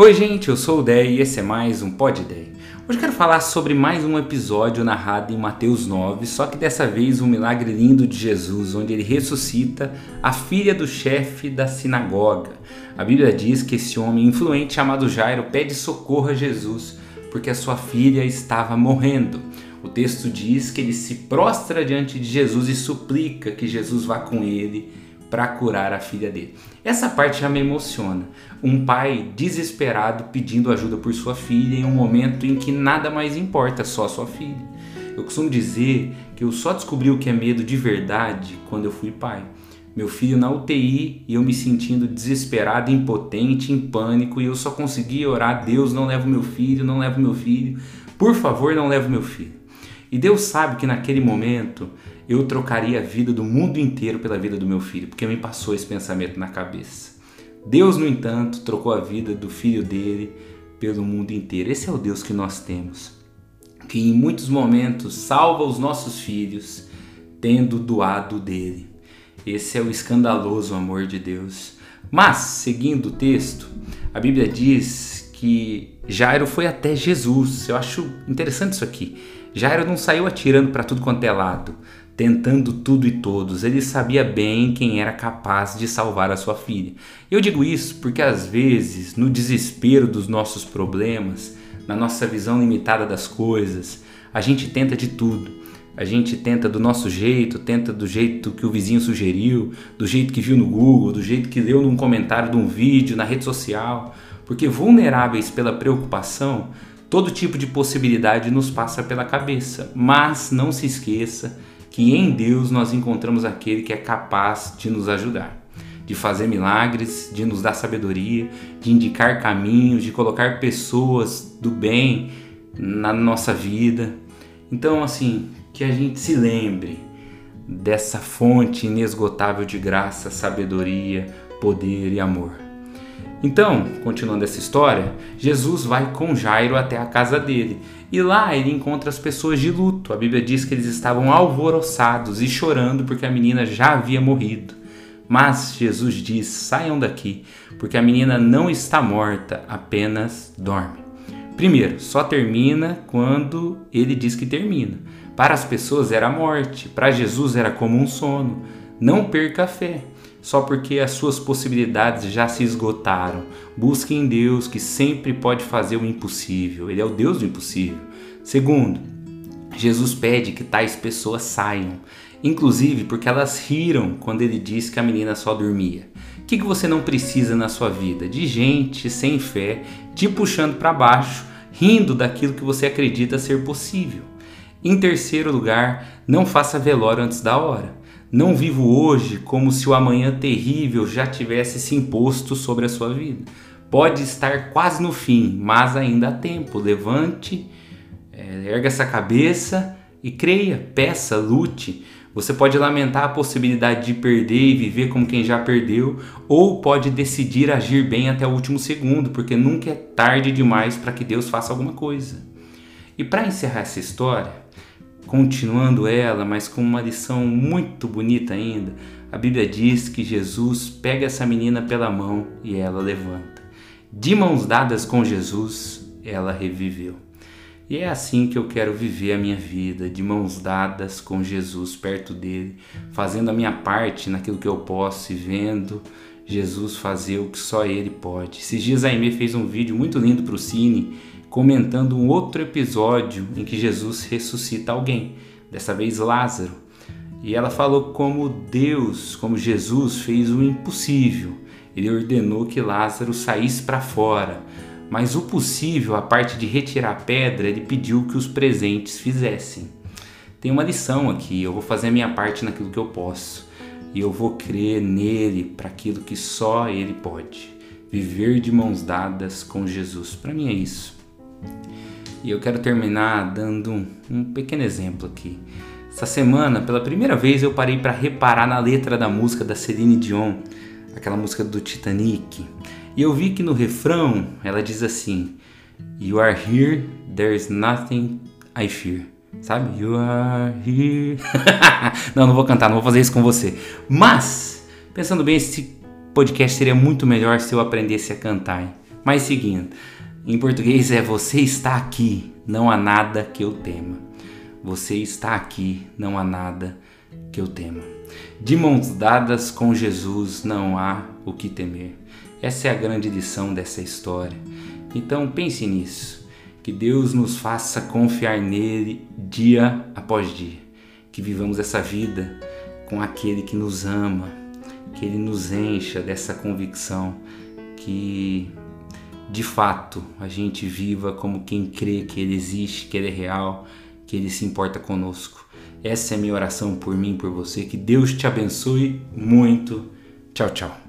Oi, gente, eu sou o Dé e esse é mais um Pod Dé. Hoje quero falar sobre mais um episódio narrado em Mateus 9, só que dessa vez um milagre lindo de Jesus, onde ele ressuscita a filha do chefe da sinagoga. A Bíblia diz que esse homem influente chamado Jairo pede socorro a Jesus porque a sua filha estava morrendo. O texto diz que ele se prostra diante de Jesus e suplica que Jesus vá com ele para curar a filha dele. Essa parte já me emociona. Um pai desesperado pedindo ajuda por sua filha em um momento em que nada mais importa, só sua filha. Eu costumo dizer que eu só descobri o que é medo de verdade quando eu fui pai. Meu filho na UTI e eu me sentindo desesperado, impotente, em pânico, e eu só conseguia orar: Deus, não leva meu filho, não leva meu filho, por favor, não leva meu filho. E Deus sabe que naquele momento eu trocaria a vida do mundo inteiro pela vida do meu filho, porque me passou esse pensamento na cabeça. Deus, no entanto, trocou a vida do filho dele pelo mundo inteiro. Esse é o Deus que nós temos, que em muitos momentos salva os nossos filhos tendo doado dele. Esse é o escandaloso amor de Deus. Mas, seguindo o texto, a Bíblia diz que Jairo foi até Jesus. Eu acho interessante isso aqui. Jairo não saiu atirando para tudo quanto é lado, tentando tudo e todos. Ele sabia bem quem era capaz de salvar a sua filha. Eu digo isso porque às vezes, no desespero dos nossos problemas, na nossa visão limitada das coisas, a gente tenta de tudo. A gente tenta do nosso jeito, tenta do jeito que o vizinho sugeriu, do jeito que viu no Google, do jeito que leu num comentário de um vídeo, na rede social. Porque vulneráveis pela preocupação, Todo tipo de possibilidade nos passa pela cabeça, mas não se esqueça que em Deus nós encontramos aquele que é capaz de nos ajudar, de fazer milagres, de nos dar sabedoria, de indicar caminhos, de colocar pessoas do bem na nossa vida. Então, assim, que a gente se lembre dessa fonte inesgotável de graça, sabedoria, poder e amor. Então, continuando essa história, Jesus vai com Jairo até a casa dele e lá ele encontra as pessoas de luto. A Bíblia diz que eles estavam alvoroçados e chorando porque a menina já havia morrido. Mas Jesus diz: saiam daqui, porque a menina não está morta, apenas dorme. Primeiro, só termina quando ele diz que termina. Para as pessoas era morte, para Jesus era como um sono. Não perca a fé só porque as suas possibilidades já se esgotaram. Busque em Deus que sempre pode fazer o impossível. Ele é o Deus do impossível. Segundo, Jesus pede que tais pessoas saiam, inclusive porque elas riram quando ele disse que a menina só dormia. O que, você não precisa na sua vida? De gente sem fé te puxando para baixo, rindo daquilo que você acredita ser possível. Em terceiro lugar, não faça velório antes da hora. Não vivo hoje como se o amanhã terrível já tivesse se imposto sobre a sua vida. Pode estar quase no fim, mas ainda há tempo. Levante, é, erga essa cabeça e creia, peça, lute. Você pode lamentar a possibilidade de perder e viver como quem já perdeu, ou pode decidir agir bem até o último segundo, porque nunca é tarde demais para que Deus faça alguma coisa. E para encerrar essa história, continuando ela, mas com uma lição muito bonita ainda, a Bíblia diz que Jesus pega essa menina pela mão e ela levanta. De mãos dadas com Jesus, ela reviveu. E é assim que eu quero viver a minha vida, de mãos dadas com Jesus, perto dele, fazendo a minha parte naquilo que eu posso e vendo Jesus fazer o que só ele pode. Esses dias a Aimee fez um vídeo muito lindo para o Cine comentando um outro episódio em que Jesus ressuscita alguém, dessa vez Lázaro. E ela falou como Deus, como Jesus fez o impossível. Ele ordenou que Lázaro saísse para fora, mas o possível, a parte de retirar a pedra, ele pediu que os presentes fizessem. Tem uma lição aqui, eu vou fazer a minha parte naquilo que eu posso. E eu vou crer nele para aquilo que só ele pode. Viver de mãos dadas com Jesus. Para mim é isso. E eu quero terminar dando um, pequeno exemplo aqui. Essa semana, pela primeira vez, eu parei para reparar na letra da música da Celine Dion, aquela música do Titanic. E eu vi que no refrão ela diz assim: You are here, there's nothing I fear. Sabe? You are here. não, não vou cantar, não vou fazer isso com você. Mas, pensando bem, esse podcast seria muito melhor se eu aprendesse a cantar. Mas seguindo, em português é você está aqui, não há nada que eu tema. Você está aqui, não há nada que eu tema. De mãos dadas com Jesus não há o que temer. Essa é a grande lição dessa história. Então pense nisso. Que Deus nos faça confiar nele dia após dia. Que vivamos essa vida com aquele que nos ama, que ele nos encha dessa convicção que de fato a gente viva como quem crê que ele existe, que ele é real, que ele se importa conosco. Essa é a minha oração por mim, por você. Que Deus te abençoe muito. Tchau, tchau.